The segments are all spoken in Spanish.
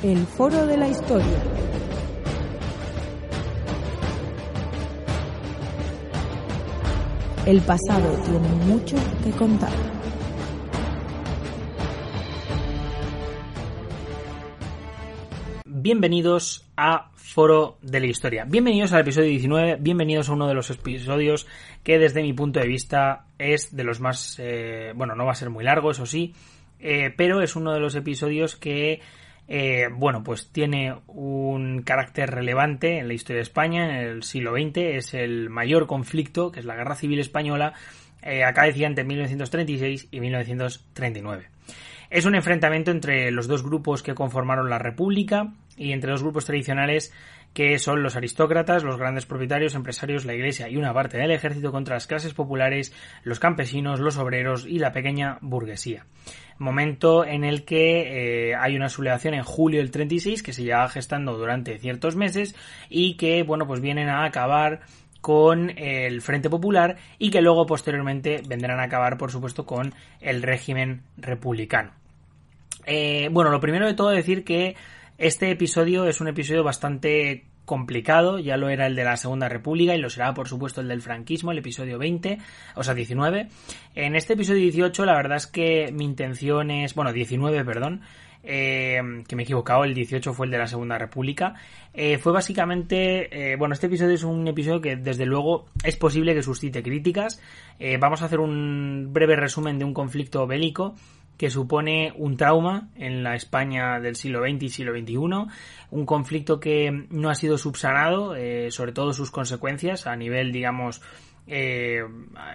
El Foro de la Historia. El pasado tiene mucho que contar. Bienvenidos a Foro de la Historia. Bienvenidos al episodio 19, bienvenidos a uno de los episodios que desde mi punto de vista es de los más... Eh, bueno, no va a ser muy largo, eso sí, eh, pero es uno de los episodios que... Eh, bueno, pues tiene un carácter relevante en la historia de España en el siglo XX, es el mayor conflicto, que es la Guerra Civil Española, acá decía entre 1936 y 1939. Es un enfrentamiento entre los dos grupos que conformaron la República y entre dos grupos tradicionales que son los aristócratas, los grandes propietarios, empresarios, la iglesia y una parte del ejército contra las clases populares, los campesinos, los obreros y la pequeña burguesía. Momento en el que eh, hay una sublevación en julio del 36 que se lleva gestando durante ciertos meses y que, bueno, pues vienen a acabar con el Frente Popular y que luego posteriormente vendrán a acabar, por supuesto, con el régimen republicano. Eh, bueno, lo primero de todo decir que este episodio es un episodio bastante complicado, ya lo era el de la Segunda República y lo será por supuesto el del franquismo, el episodio 20, o sea 19. En este episodio 18 la verdad es que mi intención es, bueno 19, perdón, eh, que me he equivocado, el 18 fue el de la Segunda República, eh, fue básicamente, eh, bueno, este episodio es un episodio que desde luego es posible que suscite críticas. vamos a hacer un breve resumen de un conflicto bélico que supone un trauma en la España del siglo XX y siglo XXI, un conflicto que no ha sido subsanado, eh, sobre todo sus consecuencias a nivel, digamos, eh,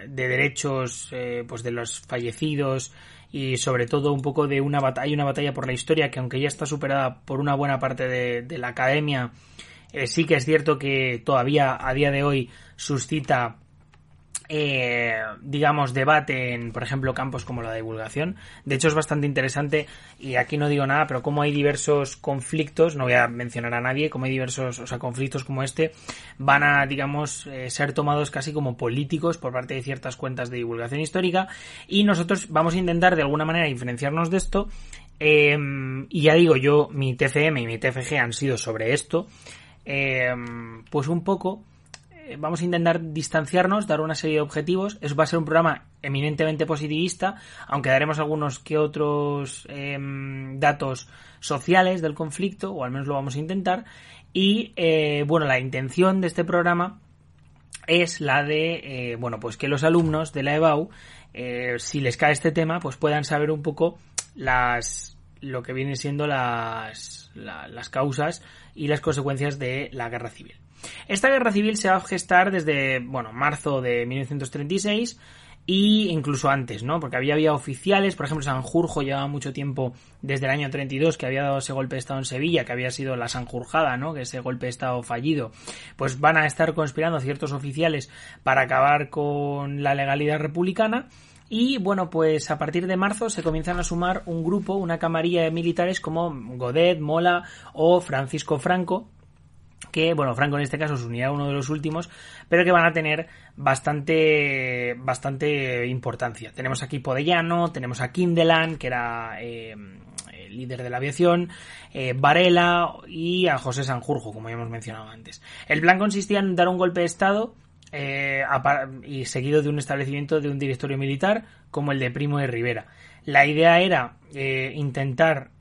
de derechos eh, pues de los fallecidos y sobre todo un poco de una batalla, una batalla por la historia que aunque ya está superada por una buena parte de, de la academia, sí que es cierto que todavía a día de hoy suscita eh, digamos, debate en, por ejemplo, campos como la divulgación. De hecho, es bastante interesante, y aquí no digo nada, pero como hay diversos conflictos, no voy a mencionar a nadie, como hay diversos, o sea, conflictos como este, van a, digamos, eh, ser tomados casi como políticos por parte de ciertas cuentas de divulgación histórica, y nosotros vamos a intentar de alguna manera diferenciarnos de esto, eh, y ya digo, yo, mi TCM y mi TFG han sido sobre esto, pues un poco vamos a intentar distanciarnos, dar una serie de objetivos. Eso va a ser un programa eminentemente positivista, aunque daremos algunos que otros em, datos sociales del conflicto, o al menos lo vamos a intentar. Y eh, bueno, la intención de este programa es la de, eh, bueno, pues que los alumnos de la EBAU, si les cae este tema, pues puedan saber un poco las, lo que vienen siendo las, las causas y las consecuencias de la guerra civil. Esta guerra civil se va a gestar desde, bueno, marzo de 1936 y incluso antes, ¿no? Porque había, había oficiales, por ejemplo, Sanjurjo llevaba mucho tiempo desde el año 32 que había dado ese golpe de Estado en Sevilla, que había sido la Sanjurjada, ¿no? Que ese golpe de Estado fallido, pues van a estar conspirando ciertos oficiales para acabar con la legalidad republicana. Y bueno, pues a partir de marzo se comienzan a sumar un grupo, una camarilla de militares como Godet, Mola o Francisco Franco, que, bueno, Franco en este caso se unirá a uno de los últimos, pero que van a tener bastante, bastante importancia. Tenemos aquí Podellano, tenemos a Kindelan, que era eh, líder de la aviación, eh, Varela y a José Sanjurjo, como ya hemos mencionado antes. El plan consistía en dar un golpe de Estado eh, y seguido de un establecimiento de un directorio militar como el de Primo de Rivera. La idea era intentar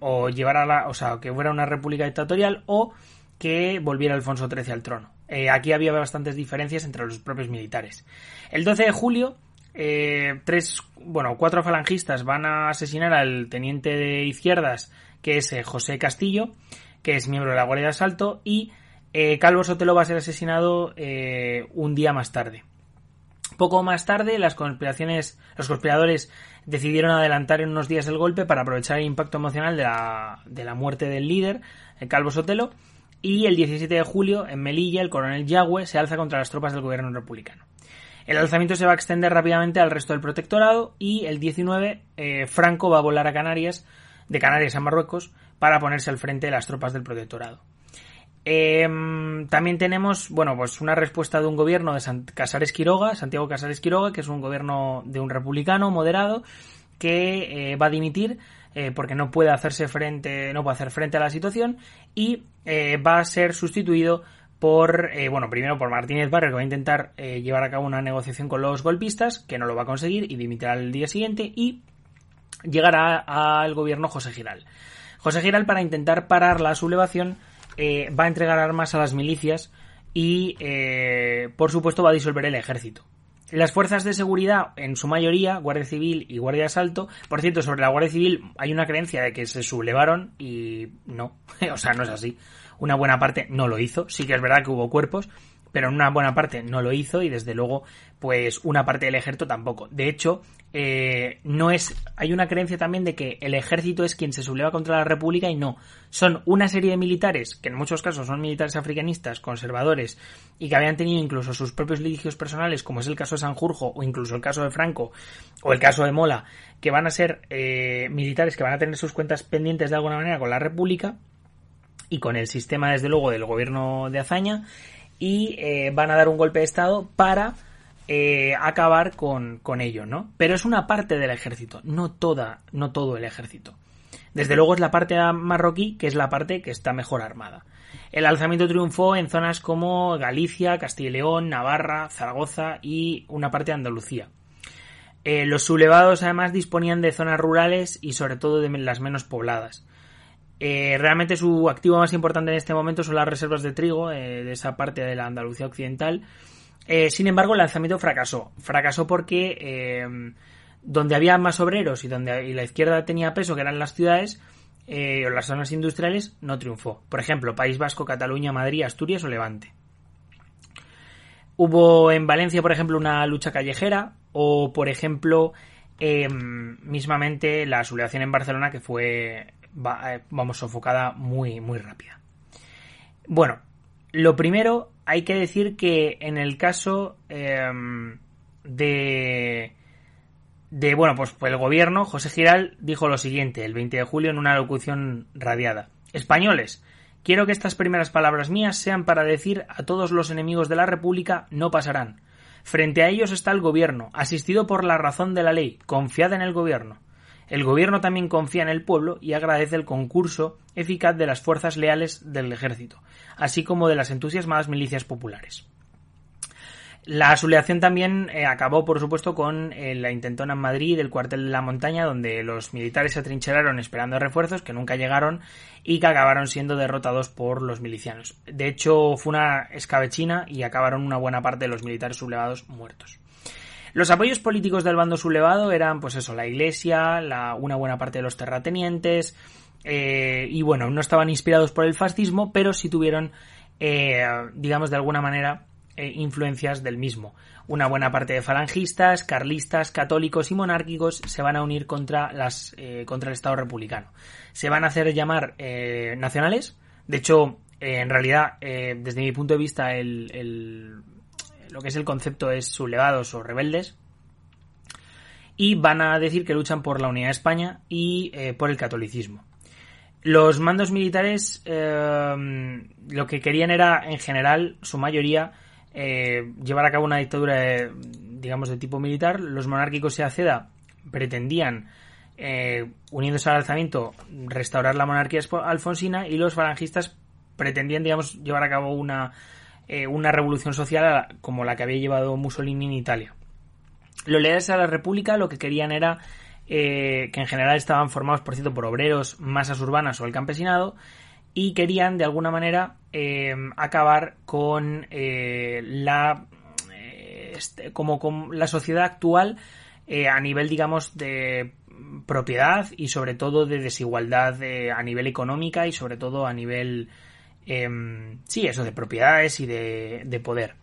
o llevar a la, o sea, que fuera una república dictatorial o que volviera Alfonso XIII al trono. Eh, aquí había bastantes diferencias entre los propios militares. El 12 de julio, eh, tres, bueno, cuatro falangistas van a asesinar al teniente de izquierdas, que es eh, José Castillo, que es miembro de la Guardia de Asalto, y Calvo Sotelo va a ser asesinado un día más tarde. Poco más tarde, las conspiraciones, los conspiradores decidieron adelantar en unos días el golpe para aprovechar el impacto emocional de la, de la muerte del líder, Calvo Sotelo, y el 17 de julio, en Melilla, el coronel Yagüe se alza contra las tropas del gobierno republicano. El alzamiento se va a extender rápidamente al resto del protectorado y el 19 eh, Franco va a volar a Canarias, de Canarias a Marruecos, para ponerse al frente de las tropas del protectorado. Em, también tenemos, bueno, pues una respuesta de un gobierno de Casares Quiroga, Santiago Casares Quiroga, que es un gobierno de un republicano moderado, que eh, va a dimitir eh, porque no puede hacerse frente, no puede hacer frente a la situación y eh, va a ser sustituido por, eh, bueno, primero por Martínez Barrio, que va a intentar llevar a cabo una negociación con los golpistas, que no lo va a conseguir y dimitirá al día siguiente y llegará al gobierno José Giral. José Giral, para intentar parar la sublevación, va a entregar armas a las milicias y, por supuesto, va a disolver el ejército. Las fuerzas de seguridad, en su mayoría, Guardia Civil y Guardia de Asalto, por cierto, sobre la Guardia Civil hay una creencia de que se sublevaron y no, o sea, no es así. Una buena parte no lo hizo, sí que es verdad que hubo cuerpos, pero en una buena parte no lo hizo y desde luego pues una parte del ejército tampoco. De hecho, eh, no es, hay una creencia también de que el ejército es quien se subleva contra la república y no. Son una serie de militares, que en muchos casos son militares africanistas, conservadores, y que habían tenido incluso sus propios litigios personales, como es el caso de Sanjurjo, o incluso el caso de Franco, o el caso de Mola, que van a ser eh, militares que van a tener sus cuentas pendientes de alguna manera con la república, y con el sistema, desde luego, del gobierno de Azaña, y eh, van a dar un golpe de Estado para eh, acabar con, con ello, ¿no? Pero es una parte del ejército, no toda, no todo el ejército. Desde luego es la parte marroquí, que es la parte que está mejor armada. El alzamiento triunfó en zonas como Galicia, Castilla y León, Navarra, Zaragoza y una parte de Andalucía. Eh, los sublevados además disponían de zonas rurales y sobre todo de las menos pobladas. Eh, realmente su activo más importante en este momento son las reservas de trigo eh, de esa parte de la Andalucía occidental. Eh, sin embargo, el lanzamiento fracasó. Fracasó porque donde había más obreros y donde la izquierda tenía peso, que eran las ciudades o las zonas industriales, no triunfó. Por ejemplo, País Vasco, Cataluña, Madrid, Asturias o Levante. Hubo en Valencia, por ejemplo, una lucha callejera o, por ejemplo, mismamente la sublevación en Barcelona que fue eh, vamos, sofocada muy, muy rápida. Bueno, lo primero, hay que decir que en el caso em, de, de, bueno, pues, el gobierno, José Giral dijo lo siguiente el 20 de julio en una locución radiada. Españoles, quiero que estas primeras palabras mías sean para decir a todos los enemigos de la República no pasarán. Frente a ellos está el gobierno, asistido por la razón de la ley, confiad en el gobierno. El gobierno también confía en el pueblo y agradece el concurso eficaz de las fuerzas leales del ejército, así como de las entusiasmadas milicias populares. La sublevación también eh, acabó, por supuesto, con eh, la intentona en Madrid del cuartel de la montaña, donde los militares se atrincheraron esperando refuerzos que nunca llegaron y que acabaron siendo derrotados por los milicianos. De hecho, fue una escabechina y acabaron una buena parte de los militares sublevados muertos. Los apoyos políticos del bando sublevado eran, pues eso, la iglesia, la, una buena parte de los terratenientes, eh, y bueno, no estaban inspirados por el fascismo, pero sí tuvieron, eh, digamos, de alguna manera, eh, influencias del mismo. Una buena parte de falangistas, carlistas, católicos y monárquicos se van a unir contra, las, contra el Estado republicano. Se van a hacer llamar nacionales. De hecho, en realidad, desde mi punto de vista, el lo que es el concepto es sublevados o rebeldes. Y van a decir que luchan por la unidad de España y eh, por el catolicismo. Los mandos militares eh, lo que querían era, en general, su mayoría, eh, llevar a cabo una dictadura, digamos, de tipo militar. Los monárquicos y Aceda pretendían, uniéndose al alzamiento, restaurar la monarquía alfonsina y los falangistas pretendían, digamos, llevar a cabo una eh, una revolución social como la que había llevado Mussolini en Italia. Los leales a la República lo que querían era eh, que en general estaban formados, por cierto, por obreros, masas urbanas o el campesinado, y querían de alguna manera eh, acabar con la este, como con la sociedad actual a nivel digamos de propiedad y sobre todo de desigualdad a nivel económica y sobre todo a nivel Em, sí, eso, de propiedades y de, poder.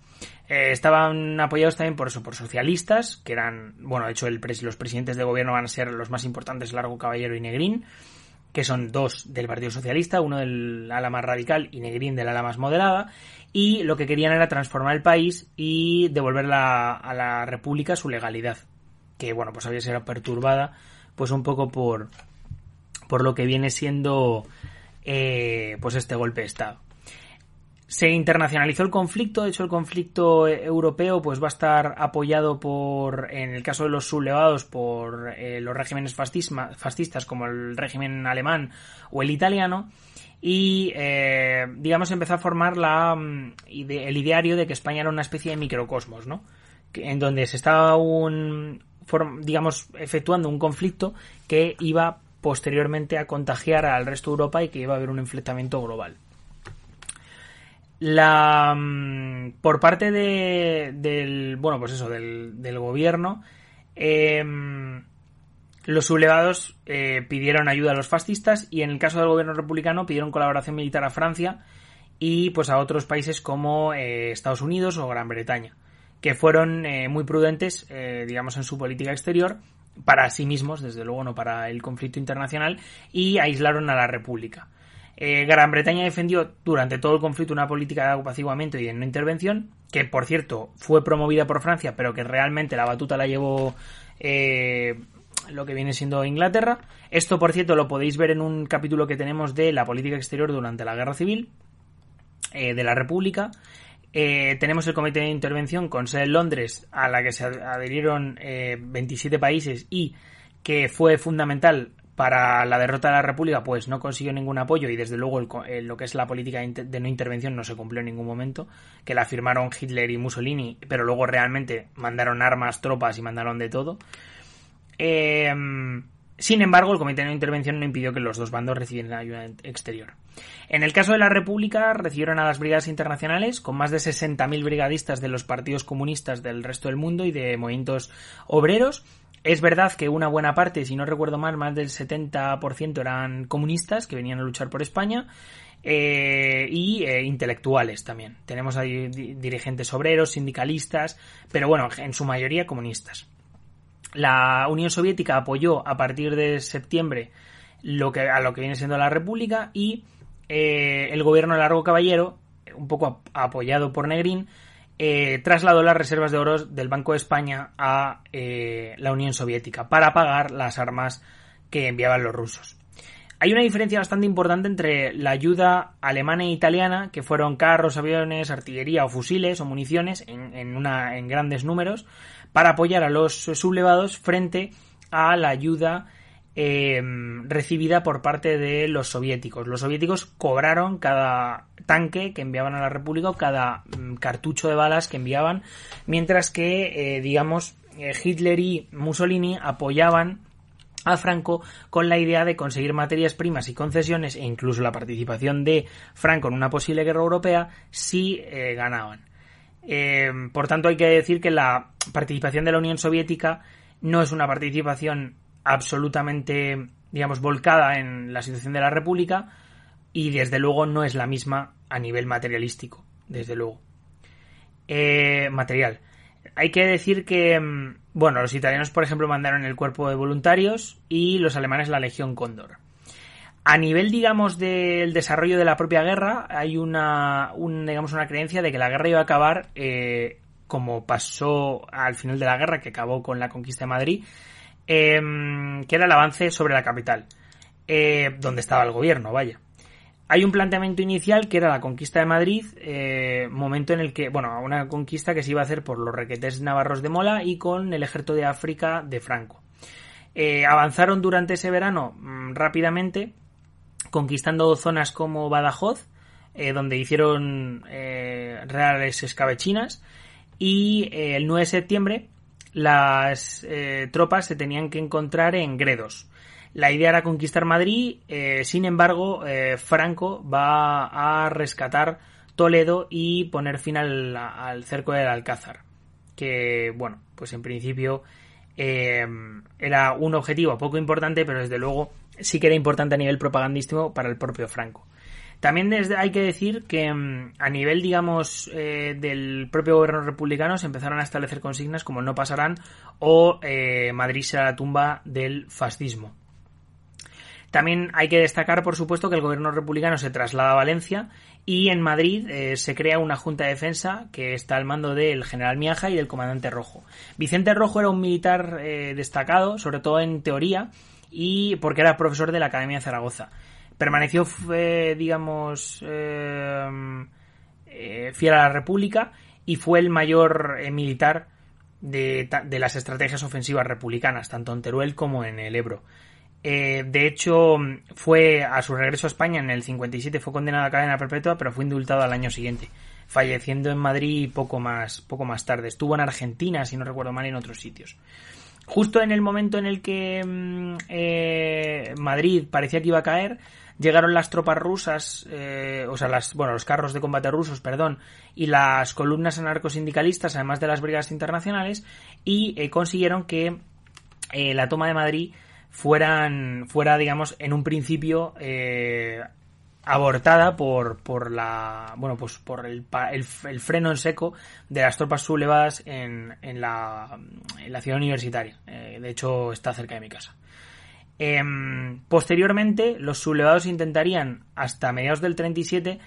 Eh, estaban apoyados también por eso, por socialistas, que eran, bueno, de hecho el los presidentes de gobierno van a ser los más importantes, Largo Caballero y Negrín, que son dos del Partido Socialista, uno del ala más radical y Negrín del ala más moderada, y lo que querían era transformar el país y devolver a la República su legalidad, que bueno, pues había sido perturbada, pues un poco por, por lo que viene siendo eh, pues este golpe de Estado. Se internacionalizó el conflicto, de hecho el conflicto europeo pues va a estar apoyado por, en el caso de los sublevados, por eh, los regímenes fascistas como el régimen alemán o el italiano, y eh, digamos empezó a formar la, mm, el ideario de que España era una especie de microcosmos, ¿no? En donde se estaba un, digamos, efectuando un conflicto que iba posteriormente a contagiar al resto de Europa y que iba a haber un enfrentamiento global. La, mm, por parte de, del, bueno, pues eso, del, del gobierno, em, los sublevados eh, pidieron ayuda a los fascistas y en el caso del gobierno republicano pidieron colaboración militar a Francia y pues a otros países como eh, Estados Unidos o Gran Bretaña, que fueron eh, muy prudentes, digamos, en su política exterior para sí mismos, desde luego no para el conflicto internacional, y aislaron a la República. Gran Bretaña defendió durante todo el conflicto una política de apaciguamiento y de no intervención, que por cierto fue promovida por Francia, pero que realmente la batuta la llevó lo que viene siendo Inglaterra. Esto, por cierto, lo podéis ver en un capítulo que tenemos de la política exterior durante la Guerra Civil eh, de la República. Eh, tenemos el Comité de Intervención con sede en Londres, a la que se adherieron 27 eh, países y que fue fundamental para la derrota de la República, pues no consiguió ningún apoyo y desde luego lo que es la política de no intervención no se cumplió en ningún momento, que la firmaron Hitler y Mussolini, pero luego realmente mandaron armas, tropas y mandaron de todo. Em, sin embargo, el Comité de Intervención no impidió que los dos bandos recibieran ayuda exterior. En el caso de la República, recibieron a las brigadas internacionales, con más de 60.000 brigadistas de los partidos comunistas del resto del mundo y de movimientos obreros. Es verdad que una buena parte, si no recuerdo mal, más del 70% eran comunistas que venían a luchar por España. Eh, y eh, intelectuales también. Tenemos ahí dirigentes obreros, sindicalistas, pero bueno, en su mayoría comunistas. La Unión Soviética apoyó a partir de septiembre lo que, a lo que viene siendo la República y eh, el gobierno de Largo Caballero, un poco apoyado por Negrín, eh, trasladó las reservas de oro del Banco de España a eh, la Unión Soviética para pagar las armas que enviaban los rusos. Hay una diferencia bastante importante entre la ayuda alemana e italiana, que fueron carros, aviones, artillería o fusiles o municiones en, una, en grandes números, para apoyar a los sublevados frente a la ayuda em, recibida por parte de los soviéticos. Los soviéticos cobraron cada tanque que enviaban a la República o cada mm, cartucho de balas que enviaban, mientras que, eh, digamos, eh, Hitler y Mussolini apoyaban a Franco con la idea de conseguir materias primas y concesiones e incluso la participación de Franco en una posible guerra europea si eh, ganaban. Eh, por tanto, hay que decir que la participación de la Unión Soviética no es una participación absolutamente, digamos, volcada en la situación de la República y desde luego no es la misma a nivel materialístico, desde luego. Eh, material. Hay que decir que, mm, bueno, los italianos, por ejemplo, mandaron el cuerpo de voluntarios y los alemanes la Legión Cóndor. A nivel, digamos, del desarrollo de la propia guerra, hay una, digamos, una creencia de que la guerra iba a acabar eh, como pasó al final de la guerra, que acabó con la conquista de Madrid, em, que era el avance sobre la capital, eh, donde estaba el gobierno, vaya. Hay un planteamiento inicial que era la conquista de Madrid, eh, momento en el que, bueno, una conquista que se iba a hacer por los requetes navarros de Mola y con el ejército de África de Franco. avanzaron durante ese verano mm, rápidamente conquistando zonas como Badajoz, eh, donde hicieron eh, reales escabechinas, y eh, el 9 de septiembre las tropas se tenían que encontrar en Gredos. La idea era conquistar Madrid, sin embargo, Franco va a rescatar Toledo y poner fin al, al cerco del Alcázar, que, bueno, pues en principio era un objetivo poco importante, pero desde luego sí que era importante a nivel propagandístico para el propio Franco. También hay que decir que mm, a nivel, digamos, eh, del propio gobierno republicano se empezaron a establecer consignas como no pasarán o eh, Madrid será la tumba del fascismo. También hay que destacar, por supuesto, que el gobierno republicano se traslada a Valencia y en Madrid eh, se crea una junta de defensa que está al mando del general Miaja y del comandante Rojo. Vicente Rojo era un militar destacado, sobre todo en teoría, y porque era profesor de la Academia de Zaragoza. Permaneció, digamos, eh, fiel a la República y fue el mayor militar de, las estrategias ofensivas republicanas, tanto en Teruel como en el Ebro. Eh, de hecho, fue a su regreso a España en el 57, fue condenado a cadena perpetua, pero fue indultado al año siguiente, falleciendo en Madrid poco más, poco más tarde. Estuvo en Argentina, si no recuerdo mal, en otros sitios. Justo en el momento en el que mm, eh, Madrid parecía que iba a caer, llegaron las tropas rusas, eh, o sea, las, bueno, los carros de combate rusos, perdón, y las columnas anarcosindicalistas, además de las brigadas internacionales, y consiguieron que la toma de Madrid fueran, fuera, digamos, en un principio eh, abortada por, por la, bueno, pues por el, el, freno en seco de las tropas sublevadas en, en, la, en la ciudad universitaria. Eh, de hecho, está cerca de mi casa. Em, posteriormente, los sublevados intentarían, hasta mediados del 37,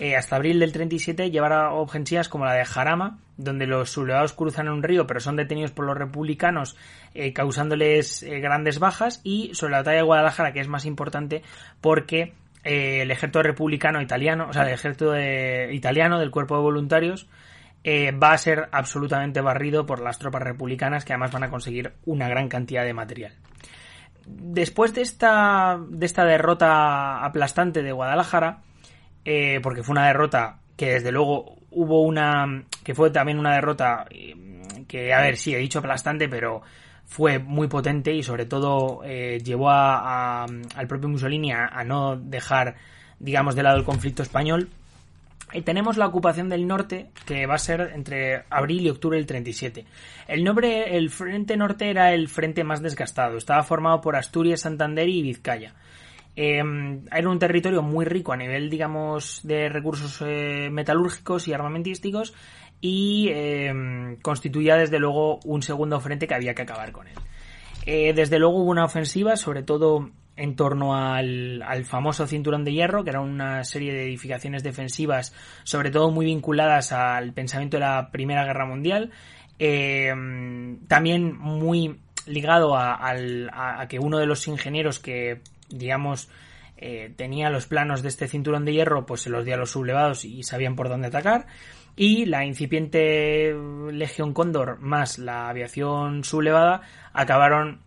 eh, hasta abril del 37 llevar a ofensivas como la de Jarama, donde los sublevados cruzan un río pero son detenidos por los republicanos eh, causándoles eh, grandes bajas y sobre la batalla de Guadalajara que es más importante porque el ejército republicano italiano, o sea, el ejército italiano del cuerpo de voluntarios va a ser absolutamente barrido por las tropas republicanas que además van a conseguir una gran cantidad de material. Después de esta, de esta derrota aplastante de Guadalajara, eh, porque fue una derrota que desde luego hubo una, que fue también una derrota eh, que, a ver, sí, he dicho aplastante, pero fue muy potente y sobre todo eh, llevó a, al propio Mussolini a, no dejar, digamos, de lado el conflicto español. Y tenemos la ocupación del norte, que va a ser entre abril y octubre del 37. El nombre, el frente norte era el frente más desgastado. Estaba formado por Asturias, Santander y Vizcaya. Eh, era un territorio muy rico a nivel, digamos, de recursos eh, metalúrgicos y armamentísticos y eh, constituía desde luego un segundo frente que había que acabar con él. Eh, desde luego hubo una ofensiva, sobre todo en torno al, al, famoso cinturón de hierro, que era una serie de edificaciones defensivas, sobre todo muy vinculadas al pensamiento de la Primera Guerra Mundial, también muy ligado a, a, que uno de los ingenieros que digamos, eh, tenía los planos de este cinturón de hierro, pues se los dio a los sublevados y sabían por dónde atacar. Y la incipiente Legión Cóndor más la aviación sublevada acabaron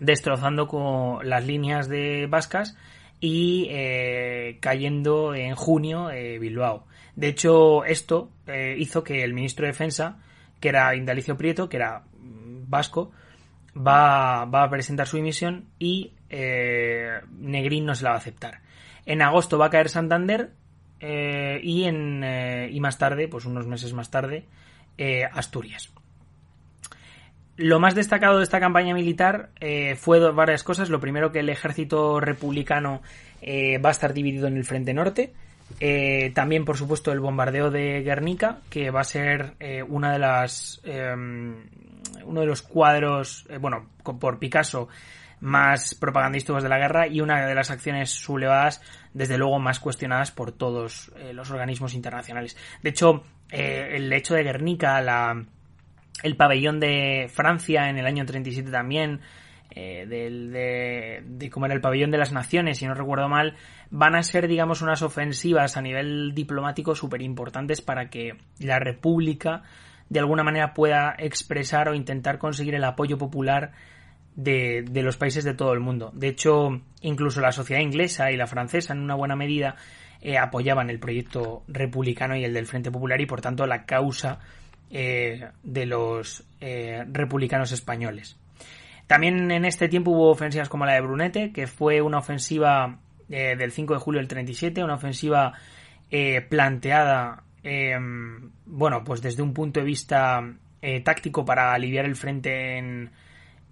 destrozando con las líneas de vascas y eh, cayendo en junio eh, Bilbao. De hecho, esto hizo que el ministro de Defensa, que era Indalicio Prieto, que era vasco, va, a presentar su dimisión y eh, Negrín no se la va a aceptar. En agosto va a caer Santander eh, y, en, eh, y más tarde, pues unos meses más tarde, Asturias. Lo más destacado de esta campaña militar fue varias cosas. Lo primero que el ejército republicano va a estar dividido en el frente norte. también, por supuesto, el bombardeo de Guernica, que va a ser una de las uno de los cuadros, bueno, por Picasso, más propagandísticos de la guerra y una de las acciones sublevadas, desde luego, más cuestionadas por todos eh, los organismos internacionales. De hecho, eh, el hecho de Guernica, la, el pabellón de Francia en el año 37 también, eh, del, de, de cómo era el pabellón de las naciones, si no recuerdo mal, van a ser, digamos, unas ofensivas a nivel diplomático súper importantes para que la República de alguna manera pueda expresar o intentar conseguir el apoyo popular de, de, los países de todo el mundo. De hecho, incluso la sociedad inglesa y la francesa, en una buena medida, eh, apoyaban el proyecto republicano y el del Frente Popular y, por tanto, la causa eh, de los eh, republicanos españoles. También en este tiempo hubo ofensivas como la de Brunete, que fue una ofensiva del 5 de julio del 37, una ofensiva planteada, bueno, pues desde un punto de vista táctico para aliviar el frente en,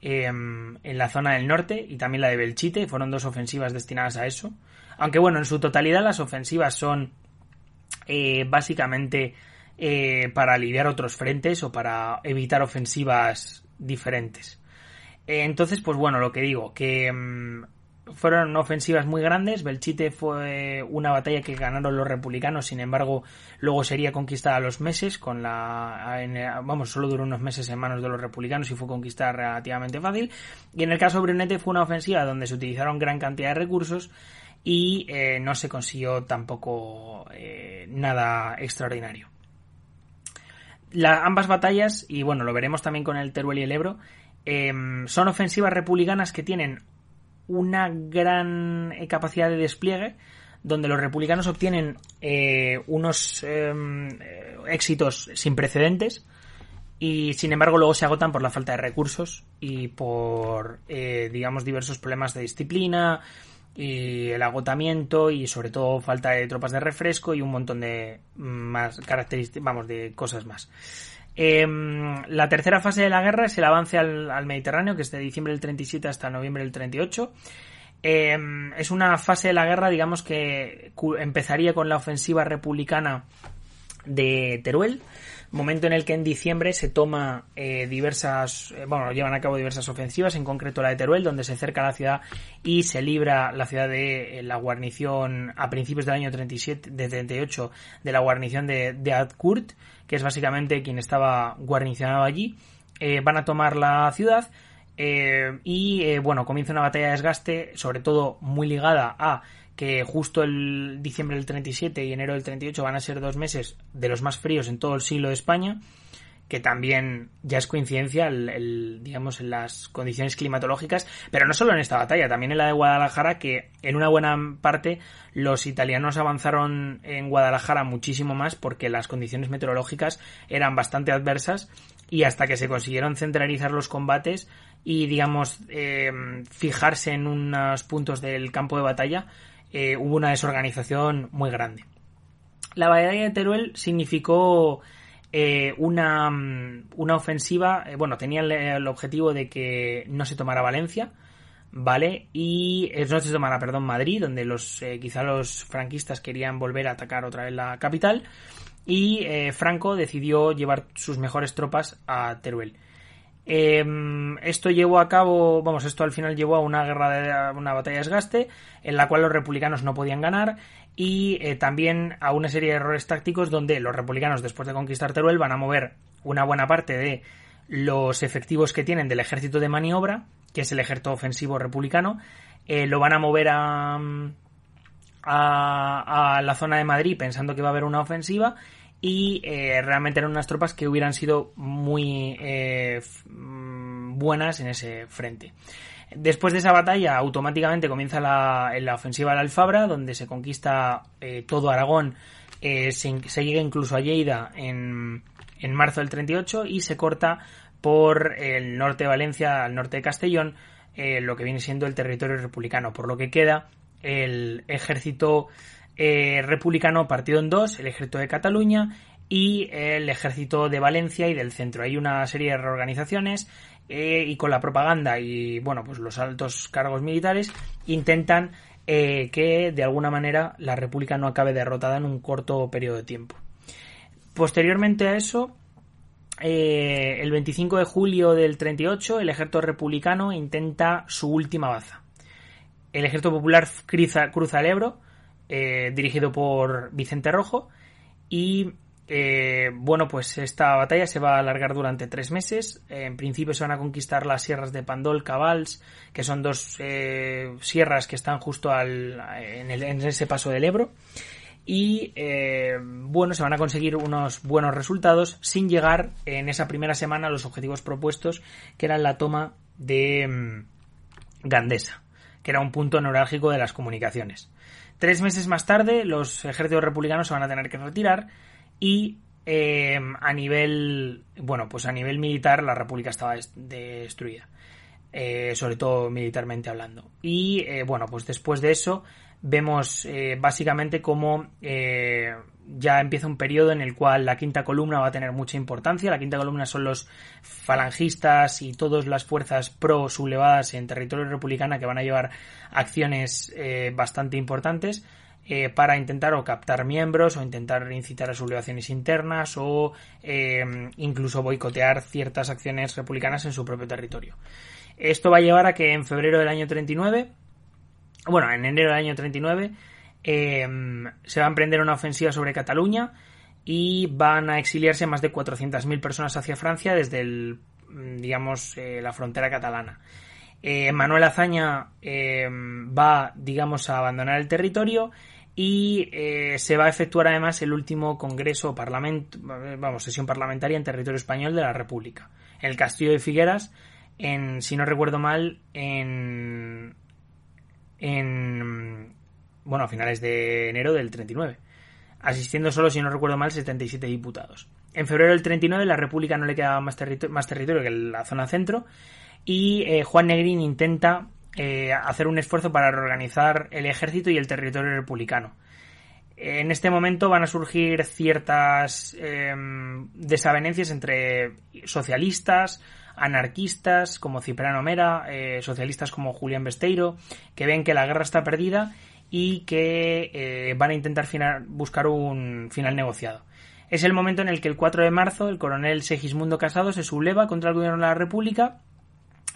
Em, en la zona del norte y también la de Belchite. Fueron dos ofensivas destinadas a eso. Aunque bueno, en su totalidad las ofensivas son eh, básicamente eh, para aliviar otros frentes o para evitar ofensivas diferentes. Eh, entonces, pues bueno, lo que digo, que em, fueron ofensivas muy grandes. Belchite fue una batalla que ganaron los republicanos, sin embargo, luego sería conquistada a los meses, con la, vamos, solo duró unos meses en manos de los republicanos y fue conquistada relativamente fácil. Y en el caso de Brunete fue una ofensiva donde se utilizaron gran cantidad de recursos y no se consiguió tampoco nada extraordinario. Ambas batallas, y bueno, lo veremos también con el Teruel y el Ebro, son ofensivas republicanas que tienen una gran capacidad de despliegue, donde los republicanos obtienen eh, unos em, eh, éxitos sin precedentes y sin embargo luego se agotan por la falta de recursos y por eh, digamos diversos problemas de disciplina y el agotamiento y sobre todo falta de tropas de refresco y un montón de más características vamos de cosas más. Em, la tercera fase de la guerra es el avance al, Mediterráneo que es de diciembre del 37 hasta noviembre del 38 Em, es una fase de la guerra, digamos, que empezaría con la ofensiva republicana de Teruel, momento en el que en diciembre se toma eh, diversas, eh, bueno, llevan a cabo diversas ofensivas, en concreto la de Teruel, donde se cerca la ciudad y se libra la ciudad de eh, la guarnición a principios del año 37, de 38, de la guarnición de, de Adkurt, que es básicamente quien estaba guarnicionado allí. van a tomar la ciudad, eh, y eh, bueno, comienza una batalla de desgaste, sobre todo muy ligada a que justo el diciembre del 37 y enero del 38 van a ser dos meses de los más fríos en todo el siglo de España, que también ya es coincidencia, el, digamos, en las condiciones climatológicas, pero no solo en esta batalla, también en la de Guadalajara, que en una buena parte los italianos avanzaron en Guadalajara muchísimo más porque las condiciones meteorológicas eran bastante adversas y hasta que se consiguieron centralizar los combates y digamos eh, fijarse en unos puntos del campo de batalla eh, hubo una desorganización muy grande. La batalla de Teruel significó eh, una, una, ofensiva bueno tenía el, objetivo de que no se tomara Valencia vale y no se tomara perdón Madrid donde los quizá los franquistas querían volver a atacar otra vez la capital. Y eh, Franco decidió llevar sus mejores tropas a Teruel. Em, esto llevó a cabo, vamos, esto al final llevó a una guerra de una batalla de desgaste en la cual los republicanos no podían ganar y eh, también a una serie de errores tácticos donde los republicanos después de conquistar Teruel van a mover una buena parte de los efectivos que tienen del ejército de maniobra, que es el ejército ofensivo republicano, eh, lo van a mover a, a, la zona de Madrid pensando que va a haber una ofensiva y eh, realmente eran unas tropas que hubieran sido muy eh, mm, buenas en ese frente. Después de esa batalla, automáticamente comienza la, la ofensiva la Alfabra, donde se conquista eh, todo Aragón, se, llega incluso a Lleida en, en marzo del 38 y se corta por el norte de Valencia al norte de Castellón, lo que viene siendo el territorio republicano, por lo que queda el ejército eh, republicano partido en dos, el ejército de Cataluña y el ejército de Valencia y del centro. Hay una serie de reorganizaciones eh, y con la propaganda y bueno, pues los altos cargos militares intentan eh, que de alguna manera la República no acabe derrotada en un corto periodo de tiempo. Posteriormente a eso, el 25 de julio del 38, el ejército republicano intenta su última baza. El ejército popular cruza, cruza el Ebro, eh, dirigido por Vicente Rojo. Y eh, bueno, pues esta batalla se va a alargar durante tres meses. en principio se van a conquistar las sierras de Pandol, Cabals, que son dos eh, sierras que están justo al, en, ese paso del Ebro. Y bueno, se van a conseguir unos buenos resultados sin llegar en esa primera semana a los objetivos propuestos, que eran la toma de mm, Gandesa, que era un punto neurálgico de las comunicaciones. Tres meses más tarde, los ejércitos republicanos se van a tener que retirar y eh, a nivel, bueno, pues a nivel militar la república estaba destruida, eh, sobre todo militarmente hablando. Y eh, bueno, pues después de eso vemos básicamente cómo ya empieza un periodo en el cual la quinta columna va a tener mucha importancia. La quinta columna son los falangistas y todas las fuerzas pro sublevadas en territorio republicana que van a llevar acciones eh, bastante importantes eh, para intentar o captar miembros o intentar incitar a sublevaciones internas o eh, incluso boicotear ciertas acciones republicanas en su propio territorio. Esto va a llevar a que en febrero del año 39, bueno, en enero del año 39, Em, se va a emprender una ofensiva sobre Cataluña y van a exiliarse más de 400.000 personas hacia Francia desde el, mm, digamos, eh, la frontera catalana. Manuel Azaña va, digamos, a abandonar el territorio y se va a efectuar además el último congreso parlamento, vamos, sesión parlamentaria en territorio español de la República, en el Castillo de Figueras, en, si no recuerdo mal, en, en, bueno, a finales de enero del 39, asistiendo solo, si no recuerdo mal, 77 diputados. En febrero del 39 la República no le quedaba más, más territorio que la zona centro y eh, Juan Negrín intenta eh, hacer un esfuerzo para reorganizar el ejército y el territorio republicano. En este momento van a surgir ciertas em, desavenencias entre socialistas, anarquistas como Cipriano Mera, eh, socialistas como Julián Besteiro, que ven que la guerra está perdida y que eh, van a intentar buscar un final negociado. Es el momento en el que el 4 de marzo el coronel Segismundo Casado se subleva contra el gobierno de la República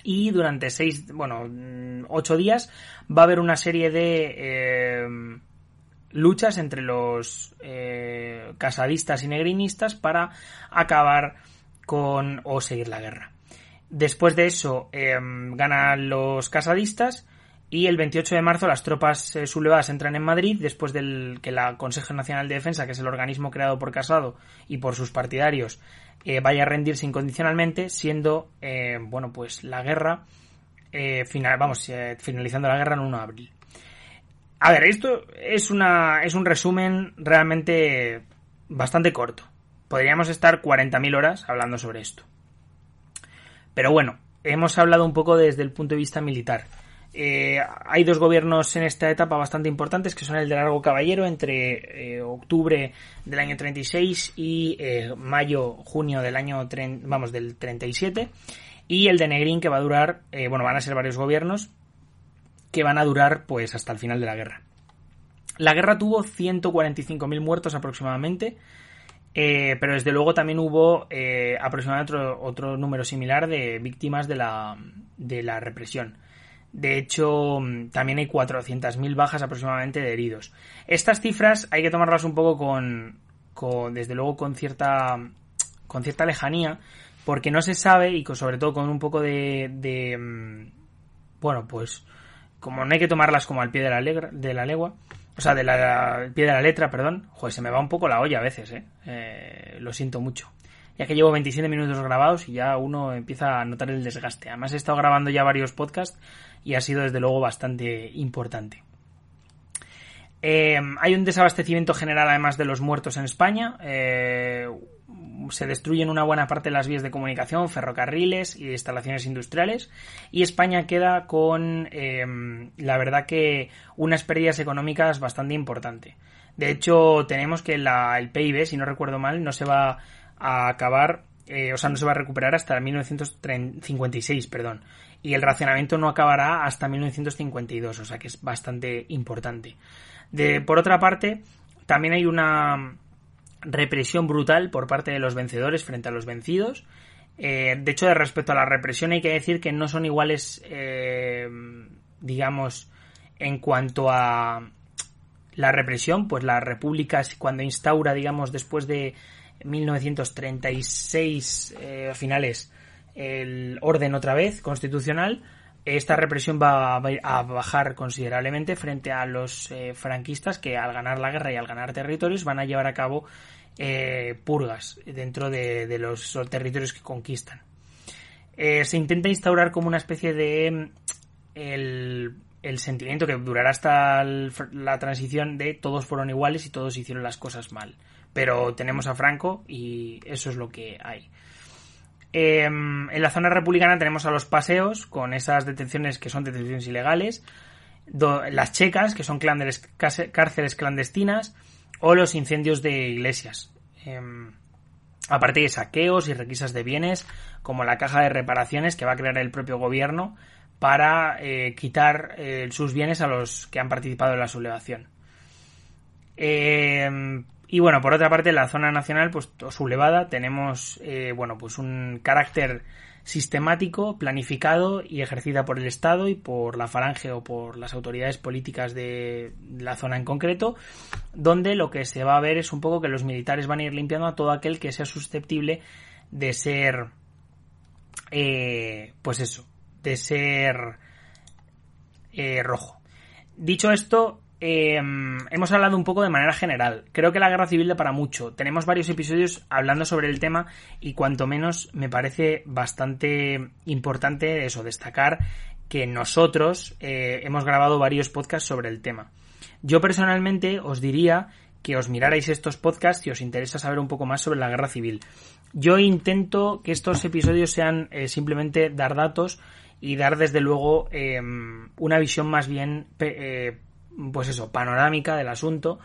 y durante seis, bueno, mm, ocho días va a haber una serie de eh, luchas entre los casadistas y negrinistas para acabar con o seguir la guerra. Después de eso em, ganan los casadistas y el 28 de marzo las tropas eh, sublevadas entran en Madrid después del que la Consejo Nacional de Defensa, que es el organismo creado por Casado y por sus partidarios, eh, vaya a rendirse incondicionalmente, siendo eh, bueno pues la guerra final, vamos finalizando la guerra en 1 de abril. A ver, esto es una es un resumen realmente bastante corto. Podríamos estar 40.000 horas hablando sobre esto. Pero bueno, hemos hablado un poco desde el punto de vista militar. Eh, hay dos gobiernos en esta etapa bastante importantes, que son el de Largo Caballero entre eh, octubre del año 36 y eh, mayo, junio del año, vamos, del 37, y el de Negrín que va a durar, bueno, van a ser varios gobiernos que van a durar pues hasta el final de la guerra. La guerra tuvo 145.000 muertos aproximadamente, eh, pero desde luego también hubo eh, aproximadamente otro, número similar de víctimas de la, de la represión. De hecho, también hay 400.000 bajas aproximadamente de heridos. Estas cifras hay que tomarlas un poco con, con, desde luego, con cierta, con cierta lejanía, porque no se sabe y sobre todo con un poco de, de mm, bueno, pues como no hay que tomarlas como al pie de la, de la legua, o sea, de la, pie de la letra, perdón. Joder, se me va un poco la olla a veces, ¿eh? ¿eh? Lo siento mucho. Ya que llevo 27 minutos grabados y ya uno empieza a notar el desgaste. Además he estado grabando ya varios podcasts y ha sido desde luego bastante importante. Eh, hay un desabastecimiento general además de los muertos en España. Eh, se destruyen una buena parte de las vías de comunicación, ferrocarriles y instalaciones industriales. Y España queda con, eh, la verdad que, unas pérdidas económicas bastante importantes. De hecho, tenemos que el PIB, si no recuerdo mal, no se va a acabar, o sea, no se va a recuperar hasta 1956, perdón. Y el racionamiento no acabará hasta 1952, o sea que es bastante importante. De, por otra parte, también hay una represión brutal por parte de los vencedores frente a los vencidos. Eh, de hecho, respecto a la represión hay que decir que no son iguales, eh, digamos, en cuanto a la represión, pues la República cuando instaura, digamos, después de 1936 eh, finales el orden otra vez constitucional, esta represión va a bajar considerablemente frente a los eh, franquistas que al ganar la guerra y al ganar territorios van a llevar a cabo eh, purgas dentro de, los territorios que conquistan. Eh, se intenta instaurar como una especie de el sentimiento que durará hasta la transición de todos fueron iguales y todos hicieron las cosas mal. Pero tenemos a Franco y eso es lo que hay. Em, en la zona republicana tenemos a los paseos, con esas detenciones que son detenciones ilegales, las checas, que son cárceles clandestinas, o los incendios de iglesias. Em, aparte de saqueos y requisas de bienes, como la caja de reparaciones que va a crear el propio gobierno para eh, quitar eh, sus bienes a los que han participado en la sublevación. Eh, y bueno, por otra parte, la zona nacional, pues sublevada, tenemos, eh, bueno, pues un carácter sistemático, planificado y ejercida por el Estado y por la falange o por las autoridades políticas de la zona en concreto, donde lo que se va a ver es un poco que los militares van a ir limpiando a todo aquel que sea susceptible de ser, eh, pues eso, de ser eh, rojo. Dicho esto, em, hemos hablado un poco de manera general. Creo que la guerra civil da para mucho. Tenemos varios episodios hablando sobre el tema y cuanto menos me parece bastante importante eso, destacar que nosotros eh, hemos grabado varios podcasts sobre el tema. Yo personalmente os diría que os mirarais estos podcasts si os interesa saber un poco más sobre la guerra civil. Yo intento que estos episodios sean eh, simplemente dar datos y dar desde luego em, una visión más bien, eh, pues eso, panorámica del asunto,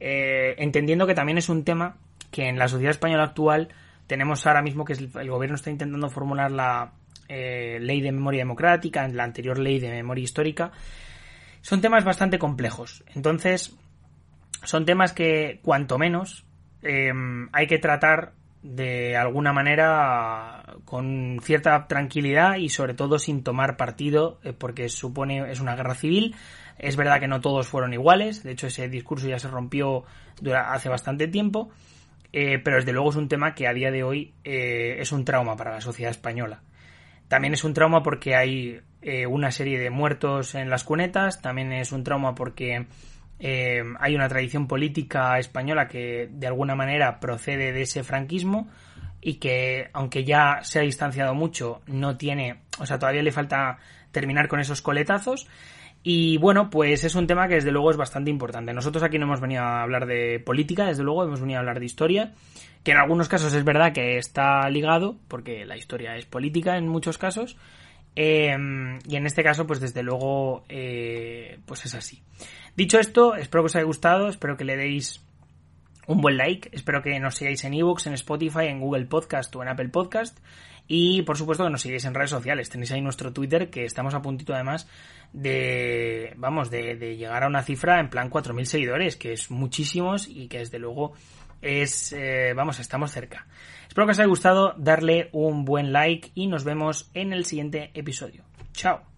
eh, entendiendo que también es un tema que en la sociedad española actual tenemos ahora mismo que el gobierno está intentando formular la ley de memoria democrática, la anterior ley de memoria histórica, son temas bastante complejos. Entonces, son temas que, cuanto menos, em, hay que tratar de alguna manera con cierta tranquilidad y sobre todo sin tomar partido eh, porque supone es una guerra civil es verdad que no todos fueron iguales de hecho ese discurso ya se rompió hace bastante tiempo eh, pero desde luego es un tema que a día de hoy eh, es un trauma para la sociedad española. También es un trauma porque hay una serie de muertos en las cunetas también es un trauma porque eh, hay una tradición política española que de alguna manera procede de ese franquismo y que aunque ya se ha distanciado mucho no tiene, o sea, todavía le falta terminar con esos coletazos y bueno, pues es un tema que desde luego es bastante importante. Nosotros aquí no hemos venido a hablar de política, desde luego hemos venido a hablar de historia, que en algunos casos es verdad que está ligado, porque la historia es política en muchos casos, eh, y en este caso, pues desde luego, eh, pues es así. Dicho esto, espero que os haya gustado, espero que le deis un buen like, espero que nos sigáis en ebooks, en Spotify, en Google Podcast o en Apple Podcast y por supuesto que nos sigáis en redes sociales. Tenéis ahí nuestro Twitter que estamos a puntito además de, vamos, de, llegar a una cifra en plan 4.000 seguidores, que es muchísimos y que desde luego es, eh, vamos, estamos cerca. Espero que os haya gustado, darle un buen like y nos vemos en el siguiente episodio. Chao.